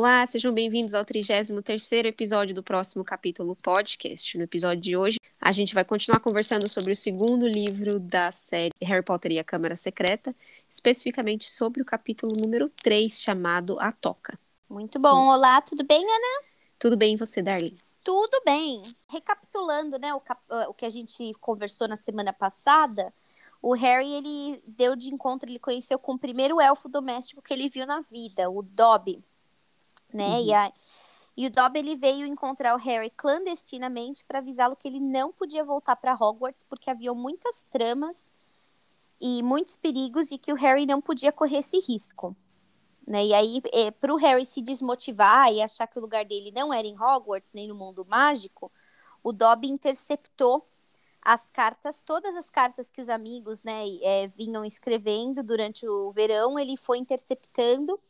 Olá, sejam bem-vindos ao 33º episódio do próximo capítulo podcast. No episódio de hoje, a gente vai continuar conversando sobre o segundo livro da série Harry Potter e a Câmara Secreta, especificamente sobre o capítulo número 3, chamado A Toca. Muito bom. Olá, tudo bem, Ana? Tudo bem e você, Darlene? Tudo bem. Recapitulando, né, o, cap... o que a gente conversou na semana passada, o Harry, ele deu de encontro, ele conheceu com o primeiro elfo doméstico que ele viu na vida, o Dobby né? Uhum. E, a, e o Dobby ele veio encontrar o Harry clandestinamente para avisá-lo que ele não podia voltar para Hogwarts porque havia muitas tramas e muitos perigos e que o Harry não podia correr esse risco. Né? E aí, é, para o Harry se desmotivar e achar que o lugar dele não era em Hogwarts, nem no mundo mágico, o Dobby interceptou as cartas, todas as cartas que os amigos né, é, vinham escrevendo durante o verão, ele foi interceptando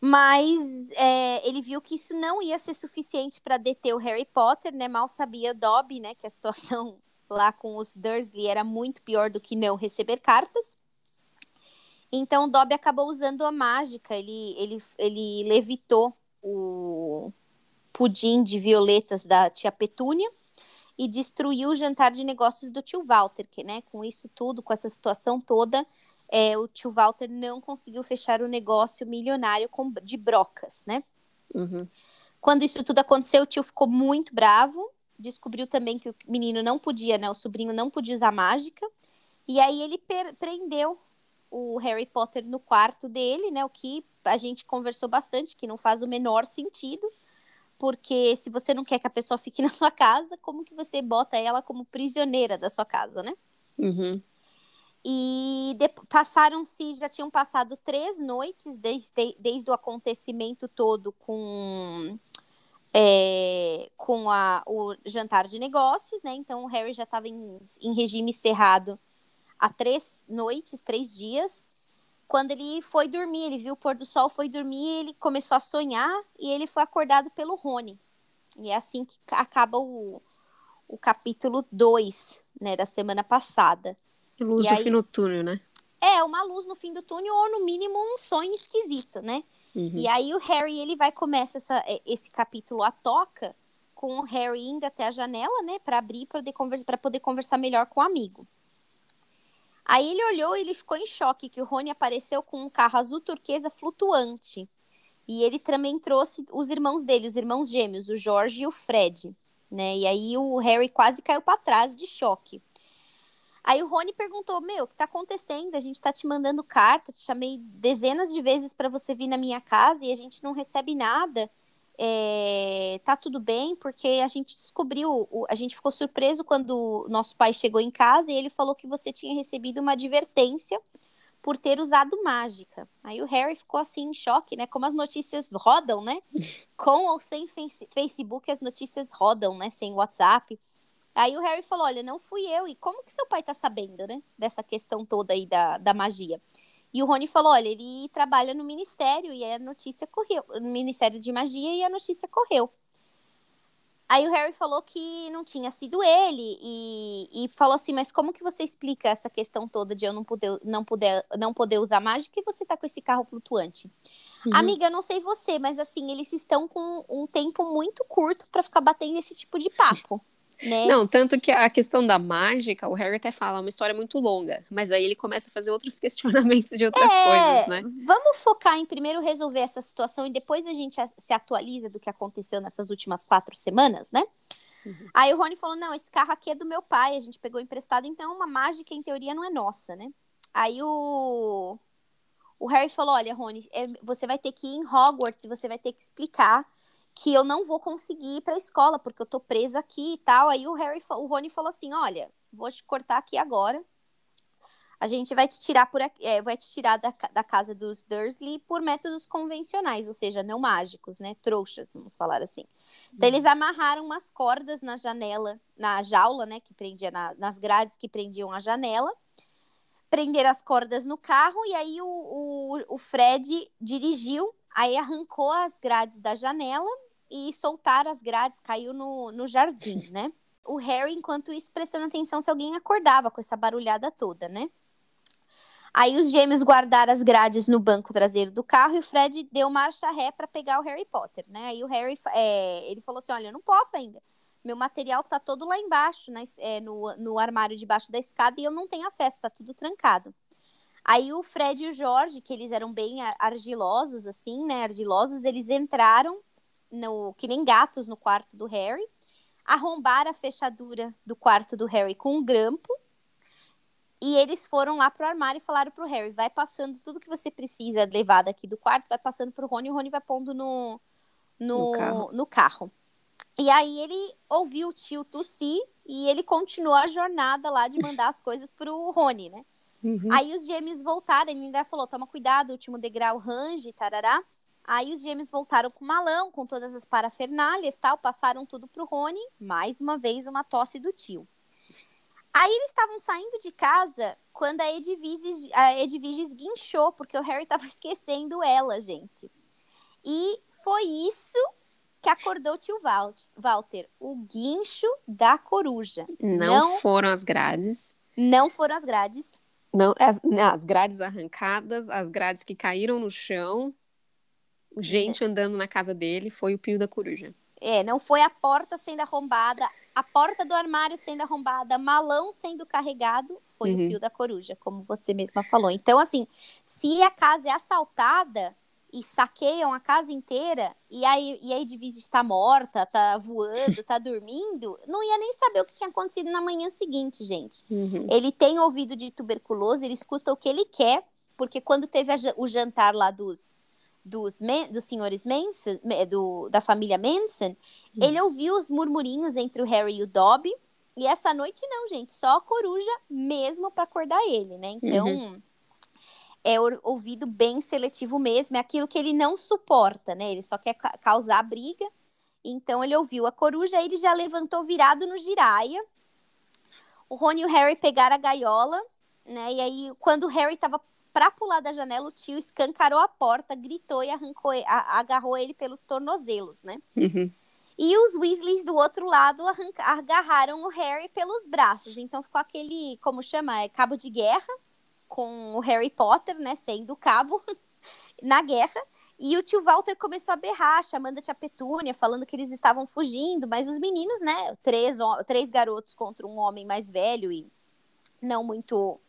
mas é, ele viu que isso não ia ser suficiente para deter o Harry Potter, né? Mal sabia Dobby, né? Que a situação lá com os Dursley era muito pior do que não receber cartas. Então Dobby acabou usando a mágica. Ele, ele, ele levitou o pudim de violetas da tia Petúnia e destruiu o jantar de negócios do tio Walter, que, né? Com isso tudo, com essa situação toda, é, o tio Walter não conseguiu fechar o negócio milionário com, de brocas, né? Uhum. Quando isso tudo aconteceu, o tio ficou muito bravo, descobriu também que o menino não podia, né? O sobrinho não podia usar mágica, e aí ele prendeu o Harry Potter no quarto dele, né? O que a gente conversou bastante, que não faz o menor sentido, porque se você não quer que a pessoa fique na sua casa, como que você bota ela como prisioneira da sua casa, né? Uhum. E passaram-se, já tinham passado três noites desde, desde o acontecimento todo com, é, com a, o jantar de negócios, né? Então o Harry já estava em, em regime cerrado há três noites, três dias. Quando ele foi dormir, ele viu o pôr do sol, foi dormir, ele começou a sonhar e ele foi acordado pelo Rony. E é assim que acaba o, o capítulo 2, né, da semana passada. Luz e do aí, fim do túnel, né? É, uma luz no fim do túnel ou no mínimo um sonho esquisito, né? Uhum. E aí o Harry, ele vai começa essa, é, esse capítulo a toca com o Harry indo até a janela, né, para abrir para poder, conversa, poder conversar melhor com o amigo. Aí ele olhou e ele ficou em choque que o Rony apareceu com um carro azul turquesa flutuante. E ele também trouxe os irmãos dele, os irmãos gêmeos, o George e o Fred, né? E aí o Harry quase caiu para trás de choque. Aí o Rony perguntou: Meu, o que tá acontecendo? A gente tá te mandando carta, te chamei dezenas de vezes para você vir na minha casa e a gente não recebe nada. É, tá tudo bem, porque a gente descobriu, a gente ficou surpreso quando nosso pai chegou em casa e ele falou que você tinha recebido uma advertência por ter usado mágica. Aí o Harry ficou assim em choque, né? Como as notícias rodam, né? Com ou sem Facebook, as notícias rodam, né? Sem WhatsApp. Aí o Harry falou: Olha, não fui eu. E como que seu pai tá sabendo, né? Dessa questão toda aí da, da magia. E o Rony falou: Olha, ele trabalha no ministério e a notícia correu. No Ministério de Magia e a notícia correu. Aí o Harry falou que não tinha sido ele e, e falou assim: Mas como que você explica essa questão toda de eu não poder, não poder, não poder usar mágica e você tá com esse carro flutuante? Uhum. Amiga, eu não sei você, mas assim, eles estão com um tempo muito curto para ficar batendo esse tipo de papo. Né? Não, tanto que a questão da mágica, o Harry até fala, é uma história muito longa, mas aí ele começa a fazer outros questionamentos de outras é, coisas, né? Vamos focar em primeiro resolver essa situação e depois a gente se atualiza do que aconteceu nessas últimas quatro semanas, né? Uhum. Aí o Rony falou: não, esse carro aqui é do meu pai, a gente pegou emprestado, então uma mágica, em teoria, não é nossa, né? Aí o, o Harry falou: olha, Rony, é, você vai ter que ir em Hogwarts e você vai ter que explicar que eu não vou conseguir ir para a escola porque eu tô presa aqui e tal. Aí o Harry, o Rony falou assim: "Olha, vou te cortar aqui agora. A gente vai te tirar por aqui, é, vai te tirar da, da casa dos Dursley por métodos convencionais, ou seja, não mágicos, né? Trouxas, vamos falar assim. Então uhum. eles amarraram umas cordas na janela, na jaula, né, que prendia na, nas grades que prendiam a janela. Prenderam as cordas no carro e aí o, o, o Fred dirigiu Aí arrancou as grades da janela e soltar as grades, caiu no, no jardim, né? O Harry, enquanto isso, prestando atenção se alguém acordava com essa barulhada toda, né? Aí os gêmeos guardaram as grades no banco traseiro do carro e o Fred deu marcha ré para pegar o Harry Potter, né? Aí o Harry, é, ele falou assim, olha, eu não posso ainda. Meu material tá todo lá embaixo, né, é, no, no armário debaixo da escada e eu não tenho acesso, tá tudo trancado. Aí o Fred e o Jorge, que eles eram bem argilosos, assim, né? Ardilosos, eles entraram no que nem gatos no quarto do Harry, arrombaram a fechadura do quarto do Harry com um grampo. E eles foram lá pro armário e falaram pro Harry: vai passando tudo que você precisa levar daqui do quarto, vai passando pro Rony e o Rony vai pondo no, no, no, carro. no carro. E aí ele ouviu o tio tossir e ele continuou a jornada lá de mandar as coisas pro Rony, né? Uhum. Aí os gêmeos voltaram, ele ainda falou: toma cuidado, último degrau range, tarará. Aí os gêmeos voltaram com o malão, com todas as parafernálias tal, passaram tudo pro Rony, mais uma vez uma tosse do tio. Aí eles estavam saindo de casa quando a Edviges, a Edviges guinchou, porque o Harry tava esquecendo ela, gente. E foi isso que acordou o tio Walter, o guincho da coruja. Não, não foram as grades. Não foram as grades. Não, as, as grades arrancadas, as grades que caíram no chão, gente andando na casa dele, foi o pio da coruja. É, não foi a porta sendo arrombada, a porta do armário sendo arrombada, malão sendo carregado, foi uhum. o pio da coruja, como você mesma falou. Então, assim, se a casa é assaltada, e saqueiam a casa inteira e aí e a Edvise está morta, tá voando, tá dormindo, não ia nem saber o que tinha acontecido na manhã seguinte, gente. Uhum. Ele tem ouvido de tuberculose, ele escuta o que ele quer, porque quando teve a, o jantar lá dos dos, dos senhores Manson, do, da família Manson, uhum. ele ouviu os murmurinhos entre o Harry e o Dobby. E essa noite não, gente, só a coruja mesmo para acordar ele, né? Então, uhum é ouvido bem seletivo mesmo, é aquilo que ele não suporta, né? Ele só quer ca causar briga. Então ele ouviu a coruja, ele já levantou virado no giraia. O Rony e o Harry pegaram a gaiola, né? E aí, quando o Harry tava pra pular da janela, o tio escancarou a porta, gritou e arrancou, a, agarrou ele pelos tornozelos, né? Uhum. E os Weasleys do outro lado agarraram o Harry pelos braços. Então ficou aquele, como chama? É cabo de guerra com o Harry Potter, né, sendo cabo na guerra. E o tio Walter começou a berrar, chamando a tia Petúnia, falando que eles estavam fugindo, mas os meninos, né, três, três garotos contra um homem mais velho e não muito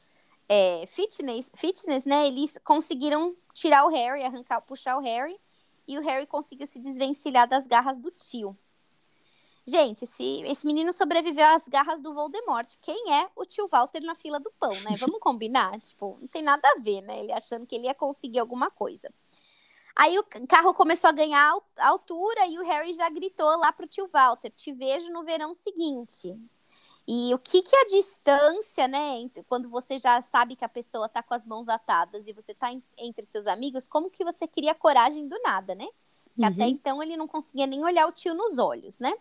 é, fitness, fitness, né, eles conseguiram tirar o Harry, arrancar, puxar o Harry, e o Harry conseguiu se desvencilhar das garras do tio. Gente, esse, esse menino sobreviveu às garras do Voldemort. Quem é o tio Walter na fila do pão, né? Vamos combinar? tipo, não tem nada a ver, né? Ele achando que ele ia conseguir alguma coisa. Aí o carro começou a ganhar altura e o Harry já gritou lá pro tio Walter: Te vejo no verão seguinte. E o que que a distância, né? Quando você já sabe que a pessoa tá com as mãos atadas e você tá entre seus amigos, como que você cria coragem do nada, né? Uhum. Até então ele não conseguia nem olhar o tio nos olhos, né?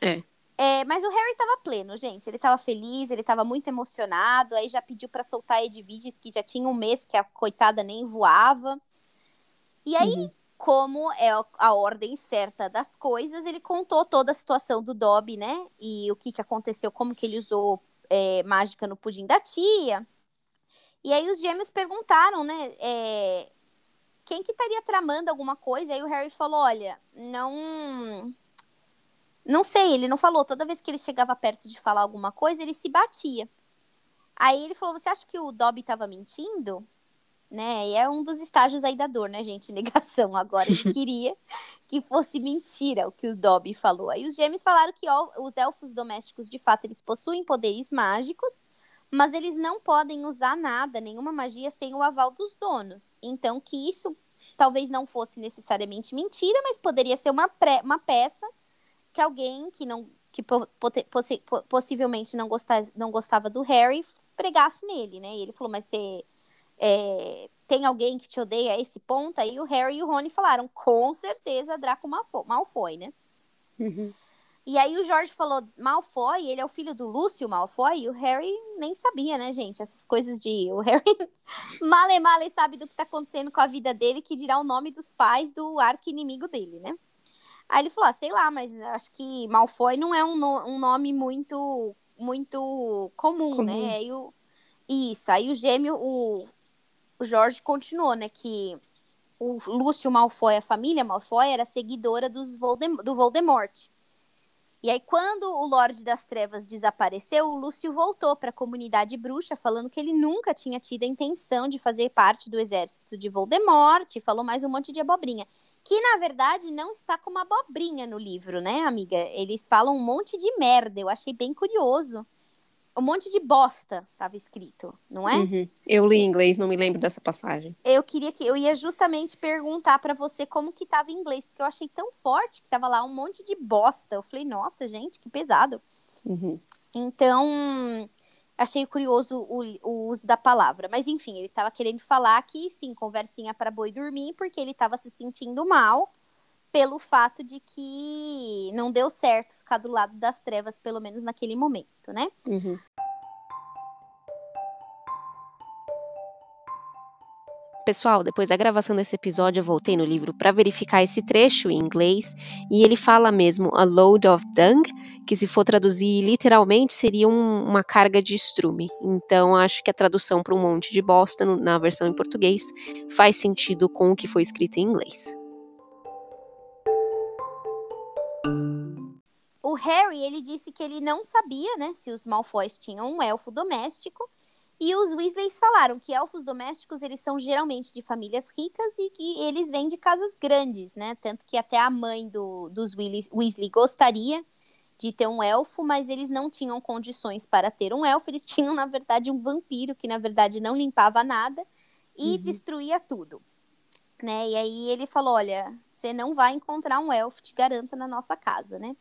É. É, mas o Harry tava pleno, gente. Ele tava feliz, ele tava muito emocionado. Aí já pediu para soltar a Edviges, que já tinha um mês que a coitada nem voava. E aí, uhum. Como é a ordem certa das coisas, ele contou toda a situação do Dobby, né? E o que, que aconteceu, como que ele usou é, mágica no pudim da tia. E aí os gêmeos perguntaram, né? É, quem que estaria tramando alguma coisa? Aí o Harry falou: olha, não não sei, ele não falou. Toda vez que ele chegava perto de falar alguma coisa, ele se batia. Aí ele falou: Você acha que o Dobby estava mentindo? Né? E é um dos estágios aí da dor, né, gente? Negação. Agora ele queria que fosse mentira o que o Dobby falou. Aí os gêmeos falaram que os elfos domésticos, de fato, eles possuem poderes mágicos, mas eles não podem usar nada, nenhuma magia, sem o aval dos donos. Então, que isso talvez não fosse necessariamente mentira, mas poderia ser uma, pré, uma peça que alguém que não que possi possivelmente não, gostar, não gostava do Harry pregasse nele, né? E ele falou, mas você é, tem alguém que te odeia a esse ponto? Aí o Harry e o Rony falaram, com certeza Draco Malfoy, né? Uhum. E aí o Jorge falou, Malfoy, ele é o filho do Lúcio Malfoy, e o Harry nem sabia, né, gente? Essas coisas de... O Harry male male sabe do que tá acontecendo com a vida dele, que dirá o nome dos pais do arqui-inimigo dele, né? Aí ele falou, ah, sei lá, mas acho que Malfoy não é um, no, um nome muito muito comum, comum. né? Aí o, isso, aí o gêmeo, o, o Jorge continuou, né, que o Lúcio Malfoy, a família Malfoy, era seguidora dos Voldem do Voldemort. E aí, quando o Lorde das Trevas desapareceu, o Lúcio voltou para a comunidade bruxa, falando que ele nunca tinha tido a intenção de fazer parte do exército de Voldemort, falou mais um monte de abobrinha. Que, na verdade, não está como abobrinha no livro, né, amiga? Eles falam um monte de merda, eu achei bem curioso um monte de bosta estava escrito, não é? Uhum. Eu li em inglês, não me lembro dessa passagem. Eu queria que eu ia justamente perguntar para você como que tava em inglês, porque eu achei tão forte que tava lá um monte de bosta. Eu falei, nossa, gente, que pesado. Uhum. Então, achei curioso o, o, uso da palavra. Mas enfim, ele estava querendo falar que sim, conversinha para boi dormir, porque ele estava se sentindo mal pelo fato de que não deu certo ficar do lado das trevas, pelo menos naquele momento, né? Uhum. Pessoal, depois da gravação desse episódio, eu voltei no livro para verificar esse trecho em inglês e ele fala mesmo a load of dung, que se for traduzir literalmente seria um, uma carga de estrume. Então acho que a tradução para um monte de bosta no, na versão em português faz sentido com o que foi escrito em inglês. O Harry, ele disse que ele não sabia, né, se os Malfoys tinham um elfo doméstico. E os Weasleys falaram que elfos domésticos, eles são geralmente de famílias ricas e que eles vêm de casas grandes, né? Tanto que até a mãe do, dos Weasley, Weasley gostaria de ter um elfo, mas eles não tinham condições para ter um elfo. Eles tinham, na verdade, um vampiro que, na verdade, não limpava nada e uhum. destruía tudo. Né? E aí ele falou: olha, você não vai encontrar um elfo, te garanto, na nossa casa, né?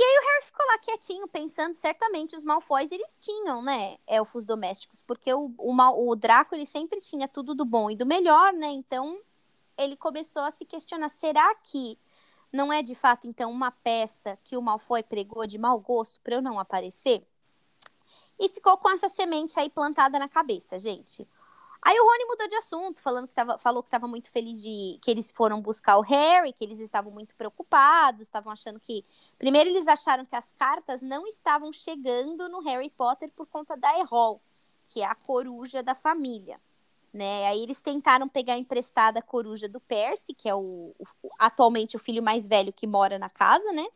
E aí o Harry ficou lá quietinho, pensando, certamente os Malfoys, eles tinham, né, elfos domésticos, porque o, o, o Draco, ele sempre tinha tudo do bom e do melhor, né, então ele começou a se questionar, será que não é de fato, então, uma peça que o Malfoy pregou de mau gosto para eu não aparecer? E ficou com essa semente aí plantada na cabeça, gente. Aí o Rony mudou de assunto, falando que tava, falou que estava muito feliz de que eles foram buscar o Harry, que eles estavam muito preocupados, estavam achando que. Primeiro, eles acharam que as cartas não estavam chegando no Harry Potter por conta da Errol, que é a coruja da família. Né? Aí eles tentaram pegar emprestada a coruja do Percy, que é o, o, atualmente o filho mais velho que mora na casa, né?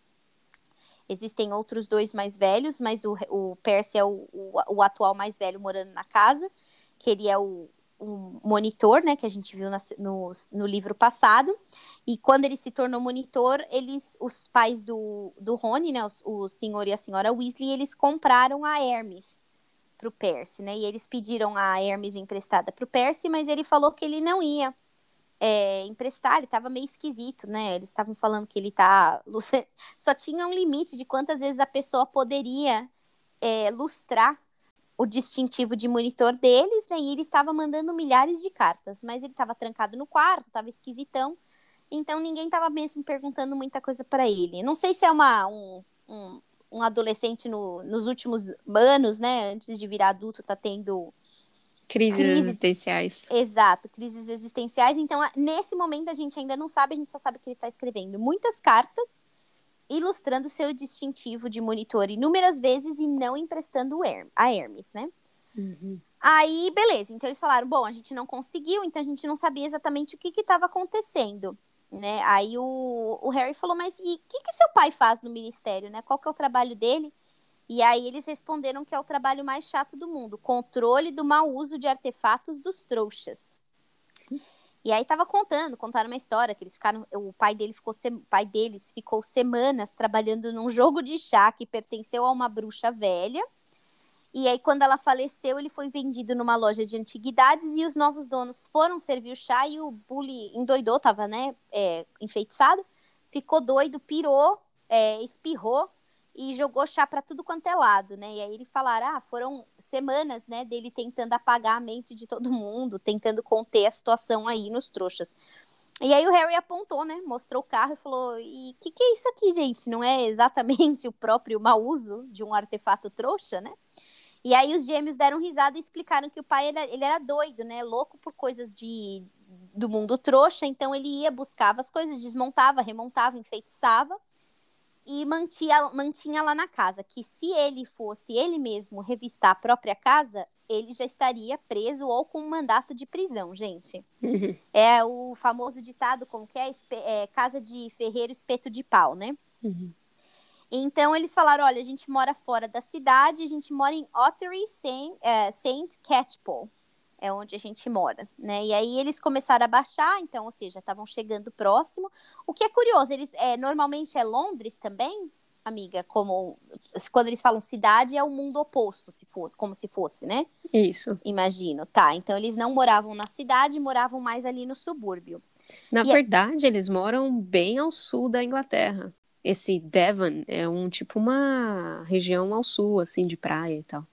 Existem outros dois mais velhos, mas o, o Percy é o, o, o atual mais velho morando na casa que ele é o, o monitor, né, que a gente viu na, no, no livro passado. E quando ele se tornou monitor, eles, os pais do, do Rony, né, os, o senhor e a senhora Weasley, eles compraram a Hermes para o Percy, né? E eles pediram a Hermes emprestada para o Percy, mas ele falou que ele não ia é, emprestar, ele estava meio esquisito, né? Eles estavam falando que ele tá. Só tinha um limite de quantas vezes a pessoa poderia é, lustrar o distintivo de monitor deles, né? E ele estava mandando milhares de cartas, mas ele estava trancado no quarto, estava esquisitão. Então ninguém estava mesmo perguntando muita coisa para ele. Não sei se é uma, um, um, um adolescente no, nos últimos anos, né? Antes de virar adulto, tá tendo crises, crises existenciais. Exato, crises existenciais. Então, nesse momento a gente ainda não sabe, a gente só sabe que ele está escrevendo muitas cartas ilustrando seu distintivo de monitor inúmeras vezes e não emprestando a Hermes, né? Uhum. Aí, beleza. Então eles falaram: bom, a gente não conseguiu, então a gente não sabia exatamente o que estava acontecendo. Né? Aí o, o Harry falou: mas e o que, que seu pai faz no ministério? Né? Qual que é o trabalho dele? E aí eles responderam que é o trabalho mais chato do mundo: controle do mau uso de artefatos dos trouxas. E aí tava contando, contaram uma história que eles ficaram, o pai dele ficou pai deles ficou semanas trabalhando num jogo de chá que pertenceu a uma bruxa velha. E aí quando ela faleceu, ele foi vendido numa loja de antiguidades e os novos donos foram servir o chá e o bully endoidou, tava, né, é, enfeitiçado, ficou doido, pirou, é, espirrou e jogou chá para tudo quanto é lado, né? E aí ele falaram, ah, foram semanas, né, dele tentando apagar a mente de todo mundo, tentando conter a situação aí nos trouxas. E aí o Harry apontou, né, mostrou o carro e falou, e o que, que é isso aqui, gente? Não é exatamente o próprio mau uso de um artefato trouxa, né? E aí os gêmeos deram risada e explicaram que o pai, ele, ele era doido, né, louco por coisas de do mundo trouxa, então ele ia, buscava as coisas, desmontava, remontava, enfeitiçava, e mantinha, mantinha lá na casa que se ele fosse ele mesmo revistar a própria casa, ele já estaria preso ou com um mandato de prisão, gente. Uhum. É o famoso ditado, como que é? é? Casa de ferreiro, espeto de pau, né? Uhum. Então eles falaram, olha, a gente mora fora da cidade, a gente mora em Ottery Saint, é, Saint Catchpole é onde a gente mora, né? E aí eles começaram a baixar, então, ou seja, estavam chegando próximo. O que é curioso, eles é, normalmente é Londres também, amiga, como quando eles falam cidade é o mundo oposto, se fosse, como se fosse, né? Isso. Imagino. Tá, então eles não moravam na cidade, moravam mais ali no subúrbio. Na e verdade, eles moram bem ao sul da Inglaterra. Esse Devon é um tipo uma região ao sul, assim, de praia e tal.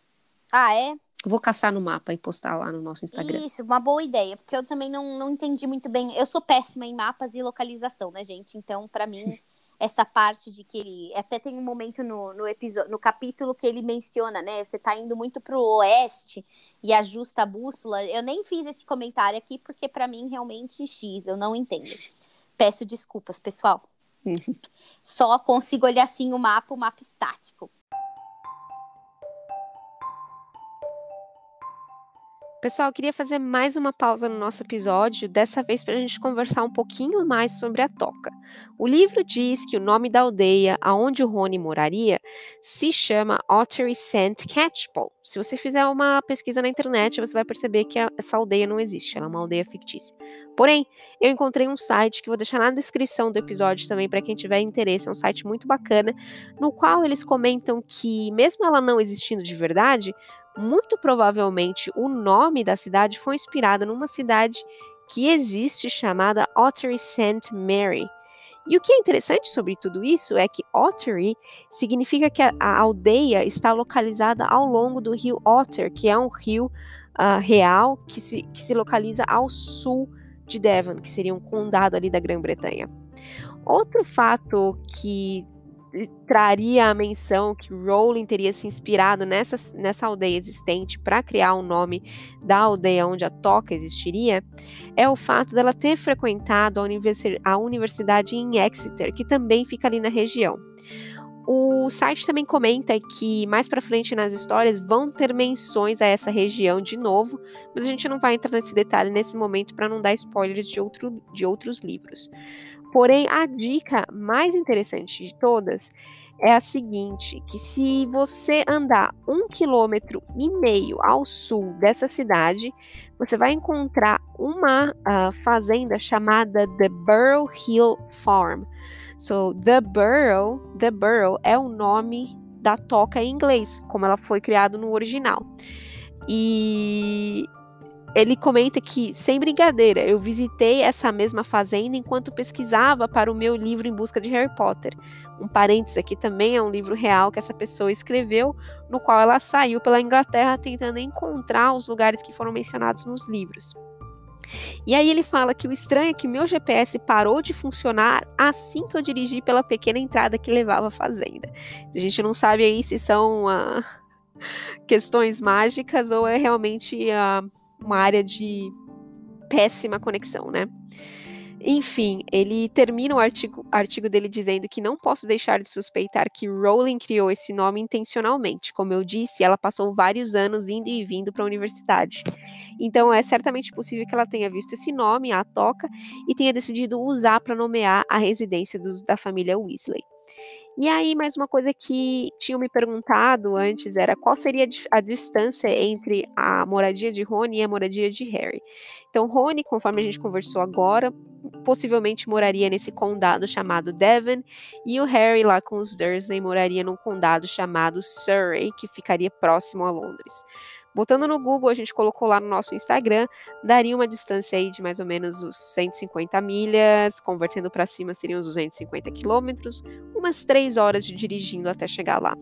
Ah, é? Vou caçar no mapa e postar lá no nosso Instagram. Isso, uma boa ideia, porque eu também não, não entendi muito bem. Eu sou péssima em mapas e localização, né, gente? Então, para mim, essa parte de que ele. Até tem um momento no, no episódio, no capítulo que ele menciona, né? Você tá indo muito pro oeste e ajusta a bússola. Eu nem fiz esse comentário aqui, porque para mim, realmente, X, eu não entendo. Peço desculpas, pessoal. Só consigo olhar assim o mapa, o mapa estático. Pessoal, queria fazer mais uma pausa no nosso episódio, dessa vez para a gente conversar um pouquinho mais sobre a toca. O livro diz que o nome da aldeia aonde o Rony moraria se chama Ottery St. Catchpole. Se você fizer uma pesquisa na internet, você vai perceber que essa aldeia não existe, ela é uma aldeia fictícia. Porém, eu encontrei um site que vou deixar na descrição do episódio também para quem tiver interesse, é um site muito bacana, no qual eles comentam que, mesmo ela não existindo de verdade, muito provavelmente o nome da cidade foi inspirado numa cidade que existe chamada Ottery St. Mary. E o que é interessante sobre tudo isso é que Ottery significa que a, a aldeia está localizada ao longo do rio Otter, que é um rio uh, real que se, que se localiza ao sul de Devon, que seria um condado ali da Grã-Bretanha. Outro fato que traria a menção que Rowling teria se inspirado nessa, nessa aldeia existente para criar o nome da aldeia onde a toca existiria, é o fato dela ter frequentado a, universi a universidade em Exeter, que também fica ali na região. O site também comenta que mais para frente nas histórias vão ter menções a essa região de novo, mas a gente não vai entrar nesse detalhe nesse momento para não dar spoilers de, outro, de outros livros. Porém, a dica mais interessante de todas é a seguinte: que se você andar um quilômetro e meio ao sul dessa cidade, você vai encontrar uma uh, fazenda chamada The Burrow Hill Farm. So, The Burrow, The Burrow é o nome da toca em inglês, como ela foi criada no original. E ele comenta que, sem brincadeira, eu visitei essa mesma fazenda enquanto pesquisava para o meu livro Em Busca de Harry Potter. Um parênteses aqui também é um livro real que essa pessoa escreveu, no qual ela saiu pela Inglaterra tentando encontrar os lugares que foram mencionados nos livros. E aí ele fala que o estranho é que meu GPS parou de funcionar assim que eu dirigi pela pequena entrada que levava à fazenda. A gente não sabe aí se são uh, questões mágicas ou é realmente uh, uma área de péssima conexão, né? Enfim, ele termina o artigo, artigo dele dizendo que não posso deixar de suspeitar que Rowling criou esse nome intencionalmente. Como eu disse, ela passou vários anos indo e vindo para a universidade. Então é certamente possível que ela tenha visto esse nome, a toca, e tenha decidido usar para nomear a residência dos, da família Weasley. E aí, mais uma coisa que tinham me perguntado antes era qual seria a distância entre a moradia de Rony e a moradia de Harry. Então, Rony, conforme a gente conversou agora, possivelmente moraria nesse condado chamado Devon, e o Harry, lá com os Dursley, moraria num condado chamado Surrey, que ficaria próximo a Londres. Botando no Google, a gente colocou lá no nosso Instagram, daria uma distância aí de mais ou menos os 150 milhas, convertendo para cima seriam os 250 quilômetros, umas 3 horas de dirigindo até chegar lá.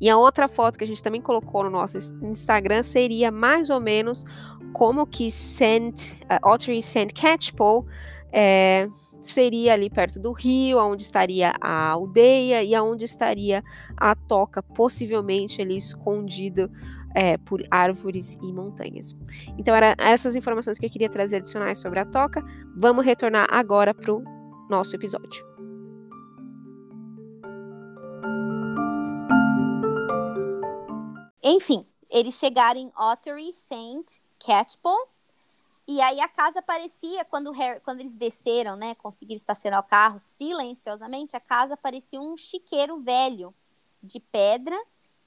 E a outra foto que a gente também colocou no nosso Instagram seria mais ou menos como que Saint, uh, Ottery St. Catchpole é, seria ali perto do rio, onde estaria a aldeia e aonde estaria a toca, possivelmente ali escondido é, por árvores e montanhas. Então, eram essas informações que eu queria trazer adicionais sobre a toca. Vamos retornar agora para o nosso episódio. Enfim, eles chegaram em Ottery St. Catchpole. E aí a casa parecia, quando, Harry, quando eles desceram, né? Conseguiram estacionar o carro silenciosamente, a casa parecia um chiqueiro velho de pedra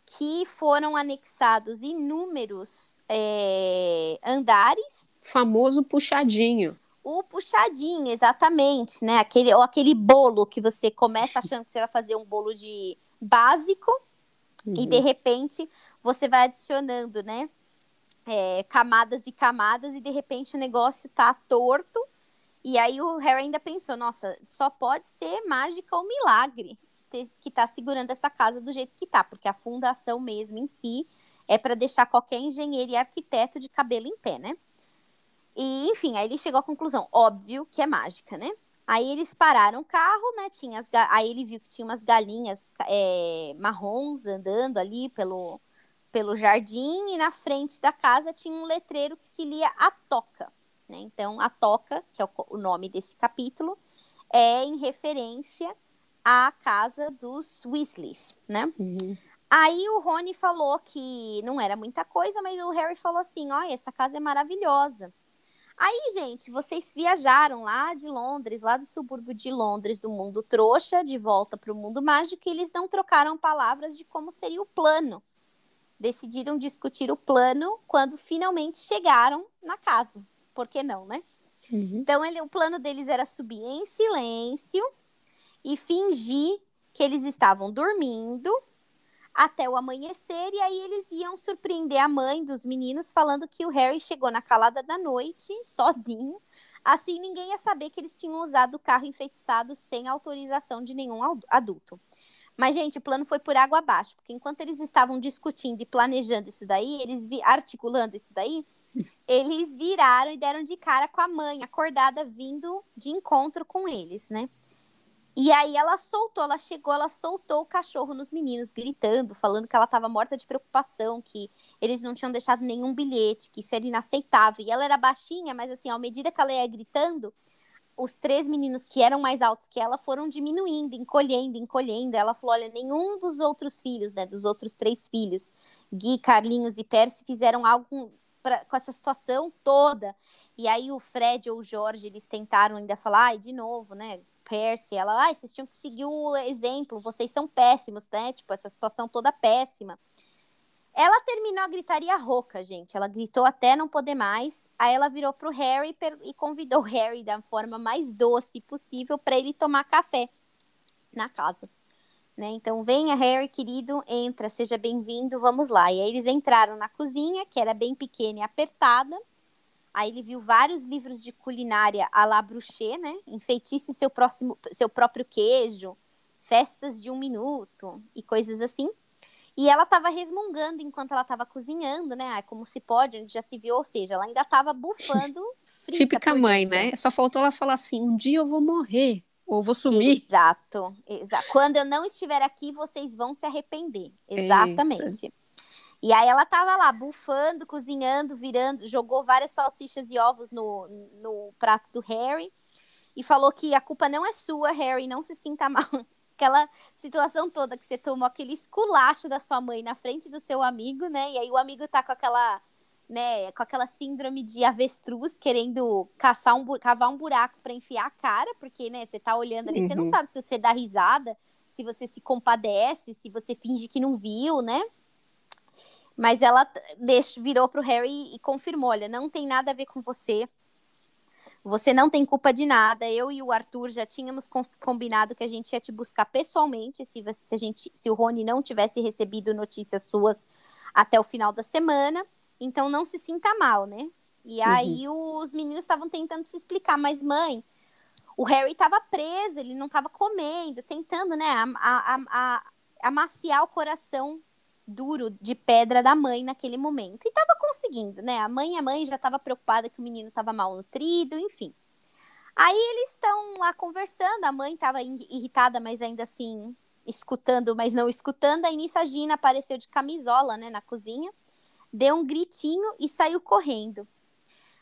que foram anexados inúmeros é, andares. Famoso puxadinho. O puxadinho, exatamente, né? Aquele, ou aquele bolo que você começa achando que você vai fazer um bolo de básico uhum. e de repente você vai adicionando, né? É, camadas e camadas e de repente o negócio tá torto. E aí o Harry ainda pensou, nossa, só pode ser mágica ou milagre que tá segurando essa casa do jeito que tá, porque a fundação mesmo em si é para deixar qualquer engenheiro e arquiteto de cabelo em pé, né? E, enfim, aí ele chegou à conclusão, óbvio que é mágica, né? Aí eles pararam o carro, né? Tinha as, aí ele viu que tinha umas galinhas é, marrons andando ali pelo, pelo jardim e na frente da casa tinha um letreiro que se lia a toca, né? Então, a toca, que é o, o nome desse capítulo, é em referência à casa dos Weasleys, né? Uhum. Aí o Rony falou que não era muita coisa, mas o Harry falou assim: olha, essa casa é maravilhosa. Aí, gente, vocês viajaram lá de Londres, lá do subúrbio de Londres, do mundo trouxa, de volta para o mundo mágico, e eles não trocaram palavras de como seria o plano. Decidiram discutir o plano quando finalmente chegaram na casa. Por que não, né? Uhum. Então, ele, o plano deles era subir em silêncio e fingir que eles estavam dormindo até o amanhecer, e aí eles iam surpreender a mãe dos meninos falando que o Harry chegou na calada da noite, sozinho. Assim, ninguém ia saber que eles tinham usado o carro enfeitiçado sem autorização de nenhum adulto. Mas, gente, o plano foi por água abaixo, porque enquanto eles estavam discutindo e planejando isso daí, eles articulando isso daí, eles viraram e deram de cara com a mãe, acordada, vindo de encontro com eles, né? E aí ela soltou, ela chegou, ela soltou o cachorro nos meninos, gritando, falando que ela estava morta de preocupação, que eles não tinham deixado nenhum bilhete, que isso era inaceitável. E ela era baixinha, mas assim, à medida que ela ia gritando, os três meninos que eram mais altos que ela foram diminuindo, encolhendo, encolhendo. Ela falou: olha, nenhum dos outros filhos, né, dos outros três filhos, Gui, Carlinhos e Percy, fizeram algo pra, com essa situação toda. E aí o Fred ou o Jorge, eles tentaram ainda falar, ai, de novo, né? Percy, ela, ah, vocês tinham que seguir o exemplo, vocês são péssimos, né? Tipo, essa situação toda péssima. Ela terminou a gritaria rouca, gente. Ela gritou até não poder mais. Aí ela virou pro Harry e convidou o Harry da forma mais doce possível para ele tomar café na casa. Né? Então, venha, Harry, querido, entra, seja bem-vindo, vamos lá. E aí eles entraram na cozinha, que era bem pequena e apertada. Aí ele viu vários livros de culinária à la Bruchet, né? Enfeitice seu, próximo, seu próprio queijo, festas de um minuto e coisas assim. E ela estava resmungando enquanto ela estava cozinhando, né? Ah, como se pode, onde já se viu, ou seja, ela ainda estava bufando. Típica mãe, né? Só faltou ela falar assim: um dia eu vou morrer ou vou sumir. Exato, exato. Quando eu não estiver aqui, vocês vão se arrepender. Exatamente. Isso. E aí ela tava lá bufando, cozinhando, virando, jogou várias salsichas e ovos no, no prato do Harry e falou que a culpa não é sua, Harry, não se sinta mal. Aquela situação toda que você tomou aquele esculacho da sua mãe na frente do seu amigo, né? E aí o amigo tá com aquela, né, com aquela síndrome de avestruz, querendo caçar um, cavar um buraco para enfiar a cara, porque, né, você tá olhando ali, uhum. você não uhum. sabe se você dá risada, se você se compadece, se você finge que não viu, né? Mas ela deixou, virou pro Harry e confirmou: olha, não tem nada a ver com você. Você não tem culpa de nada. Eu e o Arthur já tínhamos combinado que a gente ia te buscar pessoalmente se, se, a gente, se o Rony não tivesse recebido notícias suas até o final da semana. Então não se sinta mal, né? E uhum. aí os meninos estavam tentando se explicar, mas mãe, o Harry estava preso, ele não estava comendo, tentando, né, a, a, a, amaciar o coração duro de pedra da mãe naquele momento. E tava conseguindo, né? A mãe, a mãe já tava preocupada que o menino tava mal nutrido, enfim. Aí eles estão lá conversando, a mãe tava irritada, mas ainda assim escutando, mas não escutando. Aí nisso a Gina apareceu de camisola, né, na cozinha, deu um gritinho e saiu correndo.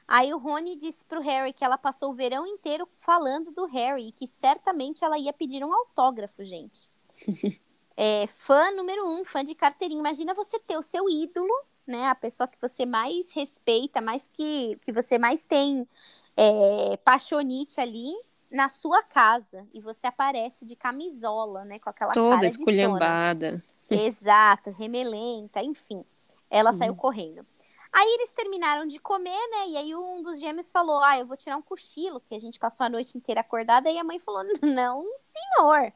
Aí o Rony disse pro Harry que ela passou o verão inteiro falando do Harry e que certamente ela ia pedir um autógrafo, gente. é, fã número um, fã de carteirinha. Imagina você ter o seu ídolo, né? A pessoa que você mais respeita, mais que, que você mais tem é, paixonite ali na sua casa. E você aparece de camisola, né? Com aquela Toda cara esculhambada. de sono. Exato, remelenta, enfim. Ela Uhum. saiu correndo. Aí eles terminaram de comer, né? E aí um dos gêmeos falou: Ah, eu vou tirar um cochilo, que a gente passou a noite inteira acordada. E a mãe falou: Não, senhor.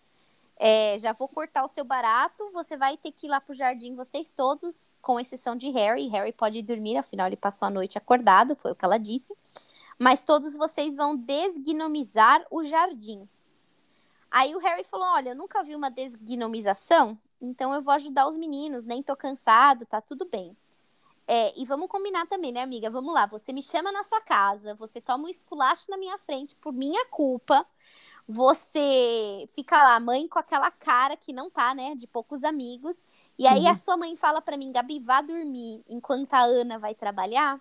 É, já vou cortar o seu barato. Você vai ter que ir lá pro jardim, vocês todos, com exceção de Harry. Harry pode dormir, afinal, ele passou a noite acordado, foi o que ela disse. Mas todos vocês vão desgnomizar o jardim. Aí o Harry falou: Olha, eu nunca vi uma desgnomização, então eu vou ajudar os meninos, nem tô cansado, tá tudo bem. É, e vamos combinar também, né, amiga? Vamos lá, você me chama na sua casa, você toma um esculacho na minha frente por minha culpa, você fica lá, mãe com aquela cara que não tá, né, de poucos amigos, e aí Uhum. a sua mãe fala pra mim, Gabi, vá dormir enquanto a Ana vai trabalhar.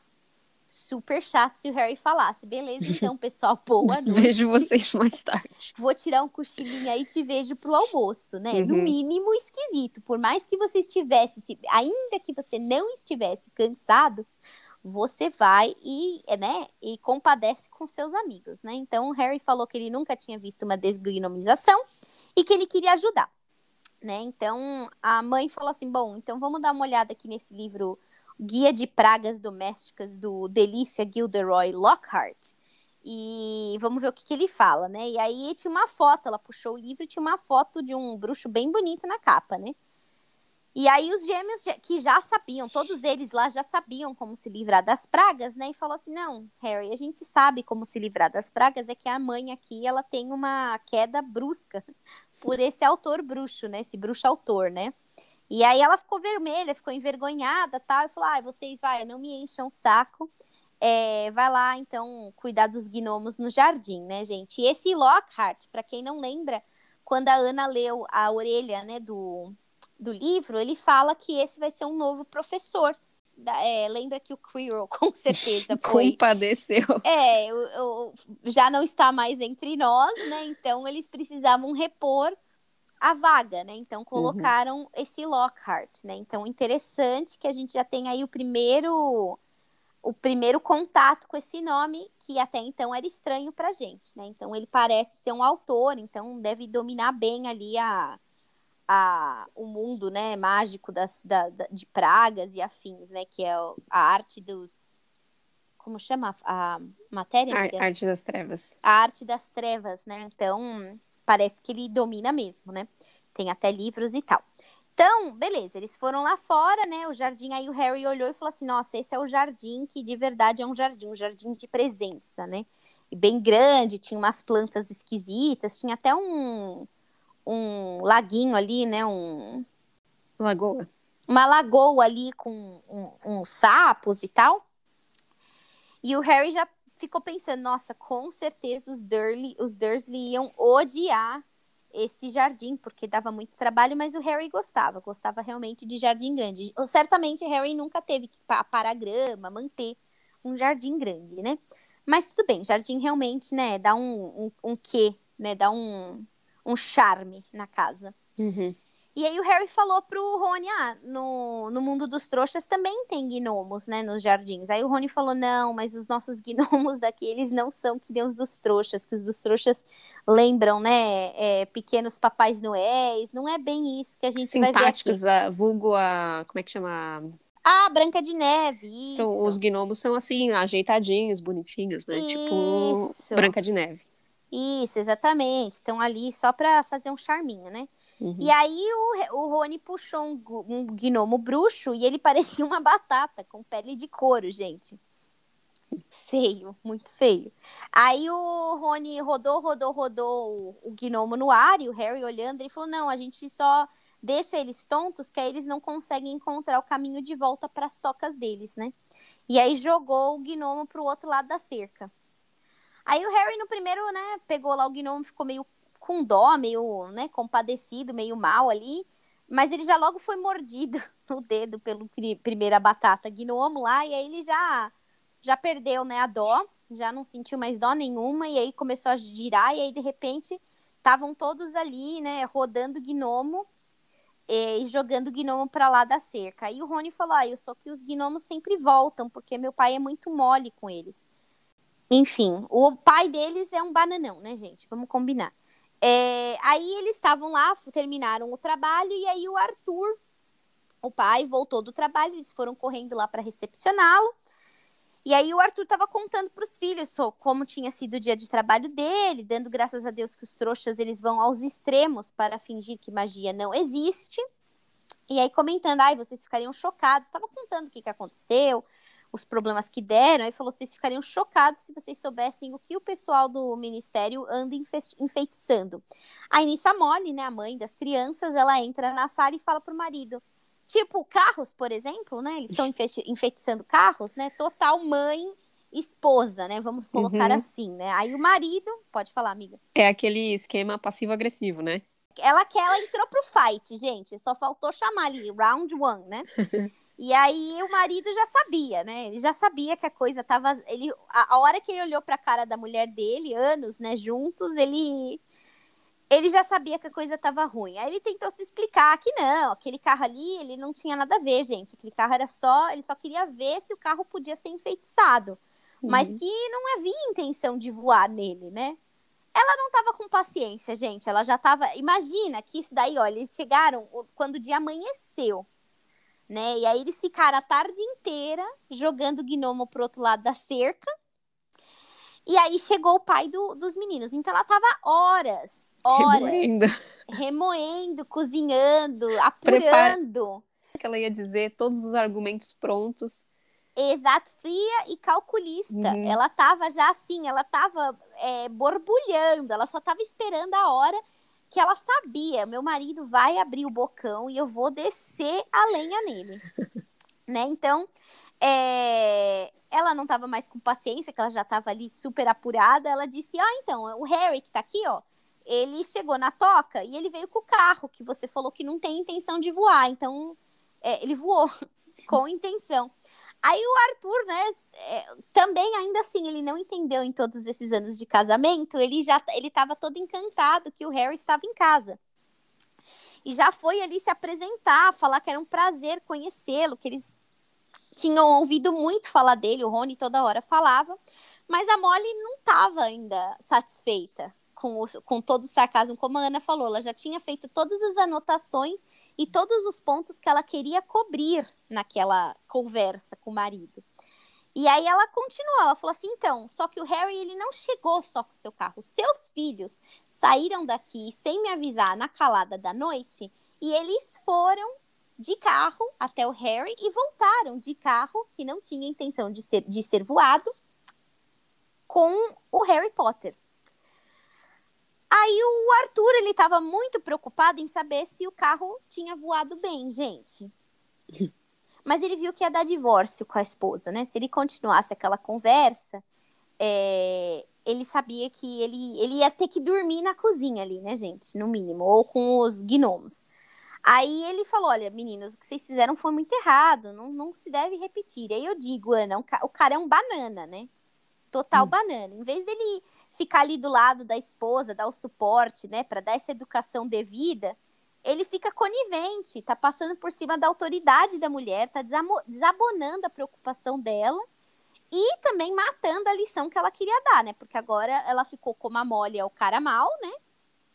Super chato se o Harry falasse. Beleza, então, pessoal, boa noite. Vejo vocês mais tarde. Vou tirar um cochilinho aí e te vejo pro almoço, né? No Uhum. mínimo esquisito. Por mais que você estivesse, se- ainda que você não estivesse cansado, você vai e, né, e compadece com seus amigos, né? Então, Harry falou que ele nunca tinha visto uma desgnomização e que ele queria ajudar, né? Então, a mãe falou assim: bom, então vamos dar uma olhada aqui nesse livro Guia de Pragas Domésticas do Delícia Gilderoy Lockhart. E vamos ver o que, que ele fala, né? E aí tinha uma foto, ela puxou o livro e tinha uma foto de um bruxo bem bonito na capa, né? E aí os gêmeos que já sabiam, todos eles lá já sabiam como se livrar das pragas, né? E falou assim: "Não, Harry, a gente sabe como se livrar das pragas, é que a mãe aqui, ela tem uma queda brusca por esse autor bruxo, né? Esse bruxo autor, né? E aí ela ficou vermelha, ficou envergonhada, tal, e falou: "Ai, vocês vai, não me encham o saco. É, vai lá, então, cuidar dos gnomos no jardim, né, gente? E esse Lockhart, para quem não lembra, quando a Ana leu a orelha, né, do, do livro, ele fala que esse vai ser um novo professor. Da- é, lembra que o Quirrell, com certeza, foi... Compadeceu. É, o- o- já não está mais entre nós, né? Então eles precisavam repor a vaga, né? Então colocaram esse Lockhart, né? Então interessante que a gente já tem aí o primeiro o primeiro contato com esse nome que até então era estranho pra gente, né? Então ele parece ser um autor, então deve dominar bem ali a, a o mundo, né, mágico das, da, da- de pragas e afins, né? Que é a arte dos como chama a matéria? Ar-? Arte das trevas. a arte das trevas, né? Então, parece que ele domina mesmo, né? Tem até livros e tal. Então, beleza, eles foram lá fora, né? O jardim, aí o Harry olhou e falou assim: Nossa, esse é o jardim que de verdade é um jardim, um jardim de presença, né? E bem grande, tinha umas plantas esquisitas, tinha até um, um laguinho ali, né? Um, Lagoa. uma lagoa ali com um- uns sapos e tal. E o Harry já ficou pensando, nossa, com certeza os Dursley, os Dursley iam odiar esse jardim, porque dava muito trabalho, mas o Harry gostava, gostava realmente de jardim grande. Certamente Harry nunca teve que pa- parar grama, manter um jardim grande, né? Mas tudo bem, jardim realmente, né, dá um, um, um quê, né, dá um, um charme na casa. Uhum. E aí o Harry falou pro Rony, ah, no, no mundo dos trouxas também tem gnomos, né, nos jardins. Aí o Rony falou, não, mas os nossos gnomos daqui, eles não são que nem os dos trouxas, que os dos trouxas lembram, né, é, pequenos papais noéis, não é bem isso que a gente vai ver aqui. Simpáticos, a, vulgo a. Como é que chama? Ah, Branca de Neve, isso. São, os gnomos são assim, ajeitadinhos, bonitinhos, né? Tipo Isso. Branca de Neve. Isso, exatamente. Estão ali só pra fazer um charminho, né? Uhum. E aí o, o Rony puxou um, um gnomo bruxo e ele parecia uma batata com pele de couro, gente. Feio, muito feio. Aí o Rony rodou, rodou, rodou o, o gnomo no ar e o Harry olhando, ele falou: não, a gente só deixa eles tontos, que aí eles não conseguem encontrar o caminho de volta para as tocas deles, né? E aí jogou o gnomo pro outro lado da cerca. Aí o Harry no primeiro, né, pegou lá o gnomo, ficou meio com dó, meio, né, compadecido, meio mal ali, mas ele já logo foi mordido no dedo pelo pri- primeira batata gnomo lá, e aí ele já já perdeu, né, a dó, já não sentiu mais dó nenhuma, e aí começou a girar, e aí de repente estavam todos ali, né, rodando gnomo, e jogando gnomo para lá da cerca. Aí o Rony falou: ah, eu sou que os gnomos sempre voltam, porque meu pai é muito mole com eles. Enfim, o pai deles é um bananão, né, gente? Vamos combinar. É, aí eles estavam lá, terminaram o trabalho, e aí o Arthur, o pai, voltou do trabalho, eles foram correndo lá para recepcioná-lo. E aí o Arthur estava contando para os filhos como tinha sido o dia de trabalho dele, dando graças a Deus que os trouxas eles vão aos extremos para fingir que magia não existe. E aí comentando, ai, vocês ficariam chocados. Estava contando o que, que aconteceu, os problemas que deram. Aí falou, vocês ficariam chocados se vocês soubessem o que o pessoal do ministério anda enfeitiçando. Aí Nissa Molly, né, a mãe das crianças, ela entra na sala e fala pro marido, Tipo, carros, por exemplo, né? Eles estão enfeitiçando carros, né? Total mãe esposa, né? Vamos colocar uhum. assim, né? Aí o marido, pode falar, amiga. É aquele esquema passivo-agressivo, né? Ela que ela entrou pro fight, gente. Só faltou chamar ali, round one, né? e aí o marido já sabia, né? Ele já sabia que a coisa tava. Ele, a, a hora que ele olhou pra cara da mulher dele, anos, né, juntos, ele ele já sabia que a coisa estava ruim. Aí ele tentou se explicar que não, aquele carro ali, ele não tinha nada a ver, gente. Aquele carro era só, ele só queria ver se o carro podia ser enfeitiçado, uhum. mas que não havia intenção de voar nele, né? Ela não estava com paciência, gente. Ela já estava, imagina que isso daí, olha, eles chegaram quando o dia amanheceu, né? E aí eles ficaram a tarde inteira jogando gnomo pro outro lado da cerca e aí chegou o pai do, dos meninos. Então ela tava horas, horas. Remoendo. Remoendo, cozinhando, apurando. Que ela ia dizer todos os argumentos prontos. Exato, fria e calculista. Uhum. Ela tava já assim, ela tava é, borbulhando, ela só tava esperando a hora que ela sabia, meu marido vai abrir o bocão e eu vou descer a lenha nele. né? Então, é, ela não estava mais com paciência, que ela já estava ali super apurada. Ela disse: Ah, então, o Harry que está aqui, ó, ele chegou na toca e ele veio com o carro, que você falou que não tem intenção de voar. Então, é, ele voou com intenção. Aí o Arthur, né, é, também ainda assim, ele não entendeu em todos esses anos de casamento, ele já ele estava todo encantado que o Harry estava em casa. E já foi ali se apresentar, falar que era um prazer conhecê-lo, que eles tinham ouvido muito falar dele, o Rony toda hora falava, mas a Molly não estava ainda satisfeita com, o, com todo o sarcasmo, como a Ana falou, ela já tinha feito todas as anotações e todos os pontos que ela queria cobrir naquela conversa com o marido. E aí ela continuou, ela falou assim, então, só que o Harry, ele não chegou só com o seu carro, seus filhos saíram daqui sem me avisar na calada da noite e eles foram de carro até o Harry e voltaram de carro, que não tinha intenção de ser, de ser voado, com o Harry Potter. Aí o Arthur, ele estava muito preocupado em saber se o carro tinha voado bem, gente. Mas ele viu que ia dar divórcio com a esposa, né? Se ele continuasse aquela conversa, é, ele sabia que ele, ele ia ter que dormir na cozinha ali, né, gente? No mínimo, ou com os gnomos. Aí ele falou: olha, meninos, o que vocês fizeram foi muito errado, não, não se deve repetir. Aí eu digo, Ana, o cara é um banana, né? Total hum. banana. Em vez dele ficar ali do lado da esposa, dar o suporte, né, para dar essa educação devida, ele fica conivente, tá passando por cima da autoridade da mulher, tá desabonando a preocupação dela e também matando a lição que ela queria dar, né? Porque agora ela ficou como a Molly é o cara mal, né?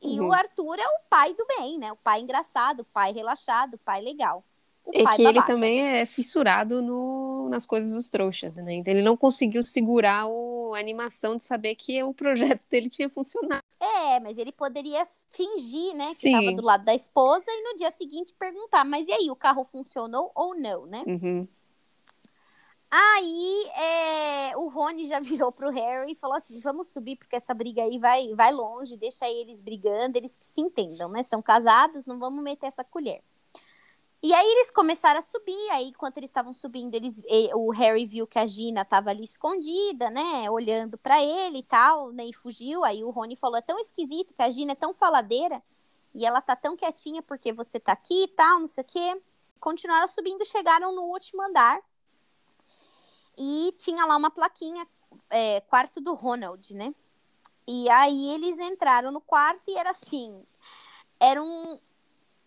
E uhum. o Arthur é o pai do bem, né? O pai engraçado, o pai relaxado, o pai legal. O é que babaca. ele também é fissurado no, nas coisas dos trouxas, né? Então ele não conseguiu segurar o, a animação de saber que o projeto dele tinha funcionado. É, mas ele poderia fingir, né? Que estava do lado da esposa e no dia seguinte perguntar, mas e aí, o carro funcionou ou não, né? Uhum. Aí é, o Rony já virou pro Harry e falou assim: vamos subir, porque essa briga aí vai, vai longe, deixa eles brigando, eles que se entendam, né? São casados, não vamos meter essa colher. E aí eles começaram a subir, aí enquanto eles estavam subindo, eles, o Harry viu que a Gina estava ali escondida, né, olhando para ele e tal, né, e fugiu. Aí o Rony falou: é tão esquisito que a Gina é tão faladeira e ela tá tão quietinha porque você tá aqui e tal, não sei o quê. Continuaram subindo, chegaram no último andar e tinha lá uma plaquinha, é, quarto do Ronald, né? E aí eles entraram no quarto e era assim, era um,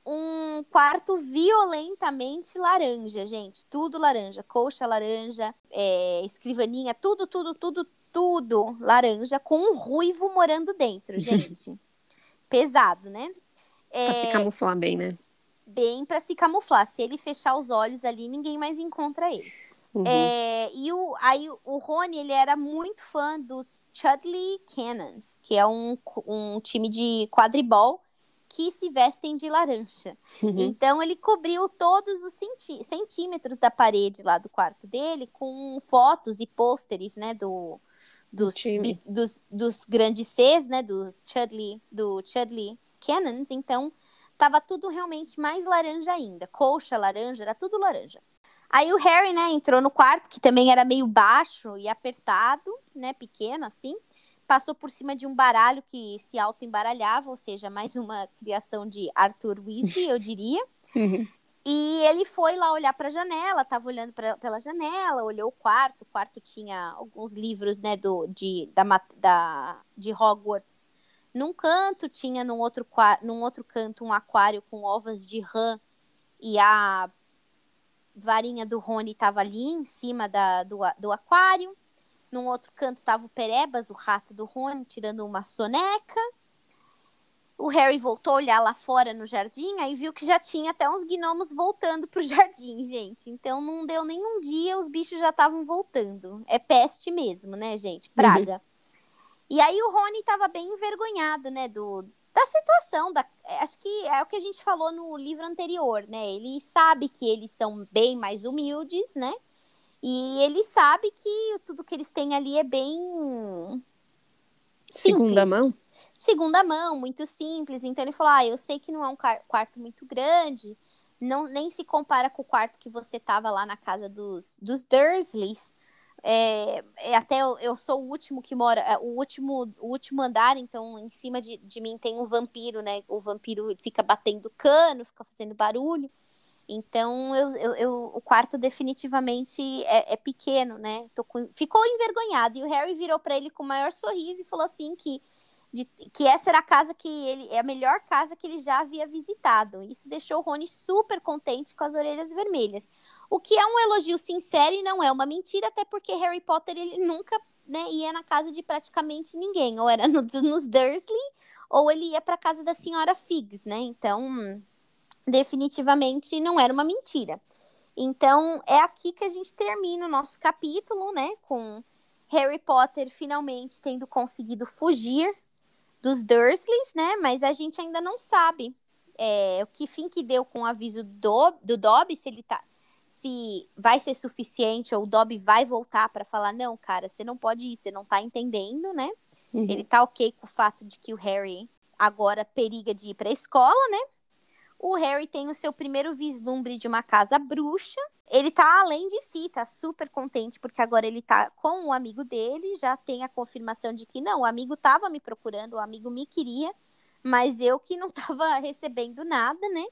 um quarto violentamente laranja, gente. Tudo laranja. Colcha laranja, é, escrivaninha, tudo, tudo, tudo, tudo laranja, com um ruivo morando dentro, gente. Pesado, né? É, pra se camuflar bem, né? Bem para se camuflar. Se ele fechar os olhos ali, ninguém mais encontra ele. Uhum. É, e o, aí o Rony, ele era muito fã dos Chudley Cannons, que é um, um time de quadribol que se vestem de laranja. Uhum. Então ele cobriu todos os centímetros da parede lá do quarto dele com fotos e pôsteres, né, do dos, dos, dos grandes Cs, né, dos Chudley, do Chudley Cannons. Então tava tudo realmente mais laranja ainda. Colcha laranja, era tudo laranja. Aí o Harry, né, entrou no quarto, que também era meio baixo e apertado, né, pequeno assim passou por cima de um baralho que se auto-embaralhava, ou seja, mais uma criação de Arthur Weasley, eu diria. Uhum. E ele foi lá olhar para a janela, estava olhando pra, pela janela, olhou o quarto. O quarto tinha alguns livros, né, do, de, da, da, de Hogwarts. Num canto tinha num outro, num outro canto um aquário com ovas de rã e a varinha do Rony estava ali em cima da, do, do aquário. Num outro canto estava o Perebas, o rato do Rony, tirando uma soneca. O Harry voltou a olhar lá fora no jardim, aí viu que já tinha até uns gnomos voltando pro jardim, gente. Então não deu nenhum dia, os bichos já estavam voltando. É peste mesmo, né, gente? Praga. Uhum. E aí o Rony estava bem envergonhado, né, do, da situação. Da, é, acho que é o que a gente falou no livro anterior, né? Ele sabe que eles são bem mais humildes, né? E ele sabe que tudo que eles têm ali é bem. Simples. Segunda mão? Segunda mão, muito simples. Então ele falou: Ah, eu sei que não é um quarto muito grande, não, nem se compara com o quarto que você tava lá na casa dos, dos Dursleys. É, é até eu, eu, sou o último que mora, é, o último, o último andar, então em cima de, de mim tem um vampiro, né? O vampiro fica batendo cano, fica fazendo barulho. Então, eu, eu, eu, o quarto definitivamente é, é pequeno, né? Com... ficou envergonhado. E o Harry virou para ele com o maior sorriso e falou assim que, de, que essa era a casa que ele. É a melhor casa que ele já havia visitado. Isso deixou o Rony super contente com as orelhas vermelhas. O que é um elogio sincero e não é uma mentira, até porque Harry Potter ele nunca né, ia na casa de praticamente ninguém. Ou era no, nos Dursley, ou ele ia para casa da senhora Figs, né? Então definitivamente não era uma mentira. Então, é aqui que a gente termina o nosso capítulo, né? Com Harry Potter finalmente tendo conseguido fugir dos Dursleys, né? Mas a gente ainda não sabe é, o que fim que deu com o aviso do, do Dobby, se ele tá. Se vai ser suficiente ou o Dobby vai voltar para falar: não, cara, você não pode ir, você não tá entendendo, né? Uhum. Ele tá ok com o fato de que o Harry agora periga de ir pra escola, né? O Harry tem o seu primeiro vislumbre de uma casa bruxa. Ele tá além de si, tá super contente, porque agora ele tá com o amigo dele, já tem a confirmação de que não, o amigo tava me procurando, o amigo me queria, mas eu que não tava recebendo nada, né?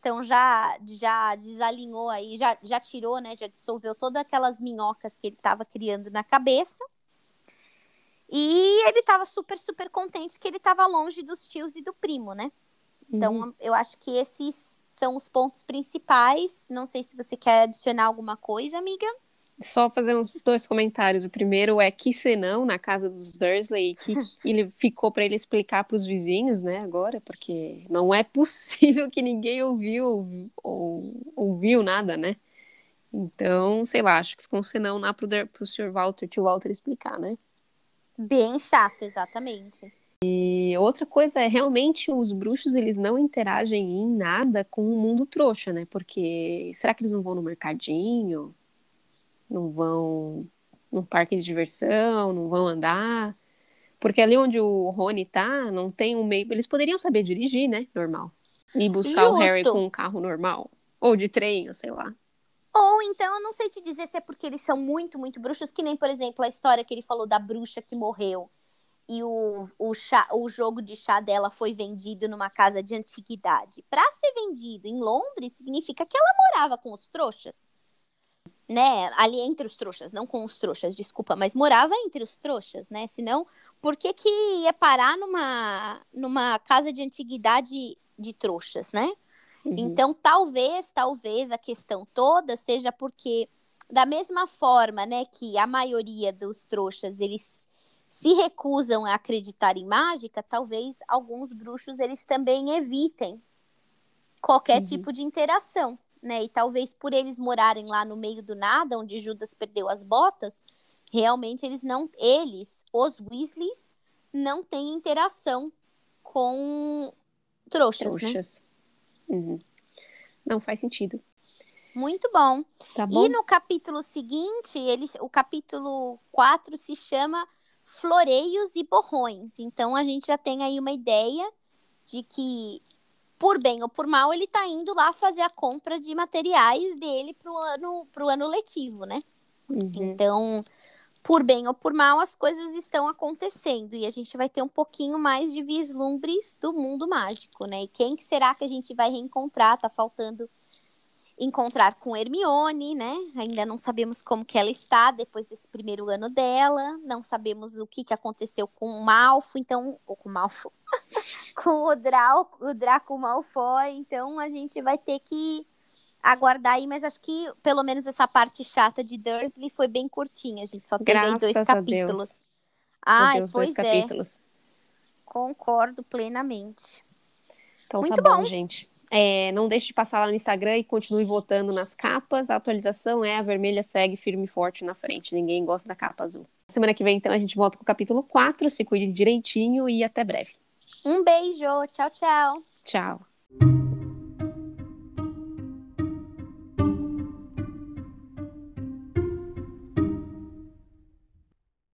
Então já já desalinhou aí, já, já tirou, né? Já dissolveu todas aquelas minhocas que ele tava criando na cabeça. E ele tava super, super contente que ele tava longe dos tios e do primo, né? Então, uhum. eu acho que esses são os pontos principais. Não sei se você quer adicionar alguma coisa, amiga. Só fazer uns dois comentários. O primeiro é que senão na casa dos Dursley que ele ficou para ele explicar para os vizinhos, né? Agora, porque não é possível que ninguém ouviu ou ouviu nada, né? Então, sei lá, acho que ficou um senão lá pro, pro Sr. Walter, tio Walter explicar, né? Bem chato, exatamente. E outra coisa é realmente os bruxos eles não interagem em nada com o mundo trouxa, né? Porque será que eles não vão no mercadinho? Não vão num parque de diversão? Não vão andar? Porque ali onde o Rony tá, não tem um meio. Eles poderiam saber dirigir, né? Normal. E buscar Justo. o Harry com um carro normal. Ou de trem, sei lá. Ou então, eu não sei te dizer se é porque eles são muito, muito bruxos, que nem, por exemplo, a história que ele falou da bruxa que morreu e o, o, chá, o jogo de chá dela foi vendido numa casa de antiguidade. Para ser vendido em Londres, significa que ela morava com os trouxas. Né? Ali entre os trouxas, não com os trouxas, desculpa, mas morava entre os trouxas, né? Senão, por que, que ia parar numa, numa casa de antiguidade de trouxas, né? Uhum. Então, talvez, talvez a questão toda seja porque, da mesma forma, né, que a maioria dos trouxas, eles se recusam a acreditar em mágica, talvez alguns bruxos, eles também evitem qualquer uhum. tipo de interação, né? E talvez por eles morarem lá no meio do nada, onde Judas perdeu as botas, realmente eles não, eles, os Weasleys, não têm interação com trouxas, né? trouxas. né? Uhum. Não faz sentido. Muito bom. Tá bom. E no capítulo seguinte, ele, o capítulo 4 se chama Floreios e Borrões. Então a gente já tem aí uma ideia de que por bem ou por mal, ele está indo lá fazer a compra de materiais dele para o ano, pro ano letivo, né? Uhum. Então, por bem ou por mal, as coisas estão acontecendo e a gente vai ter um pouquinho mais de vislumbres do mundo mágico, né? E quem que será que a gente vai reencontrar? Tá faltando encontrar com Hermione, né? Ainda não sabemos como que ela está depois desse primeiro ano dela, não sabemos o que, que aconteceu com o Malfo, então, ou com o Malfo, com o Draco, o Draco Malfoy, então a gente vai ter que aguardar aí, mas acho que pelo menos essa parte chata de Dursley foi bem curtinha, a gente só teve Graças aí dois capítulos. Ai, Deus, pois dois é. capítulos. Concordo plenamente. Então Muito tá bom, bom gente. É, não deixe de passar lá no Instagram e continue votando nas capas. A atualização é a vermelha segue firme e forte na frente. Ninguém gosta da capa azul. Semana que vem, então, a gente volta com o capítulo 4. Se cuide direitinho e até breve. Um beijo. Tchau, tchau. Tchau.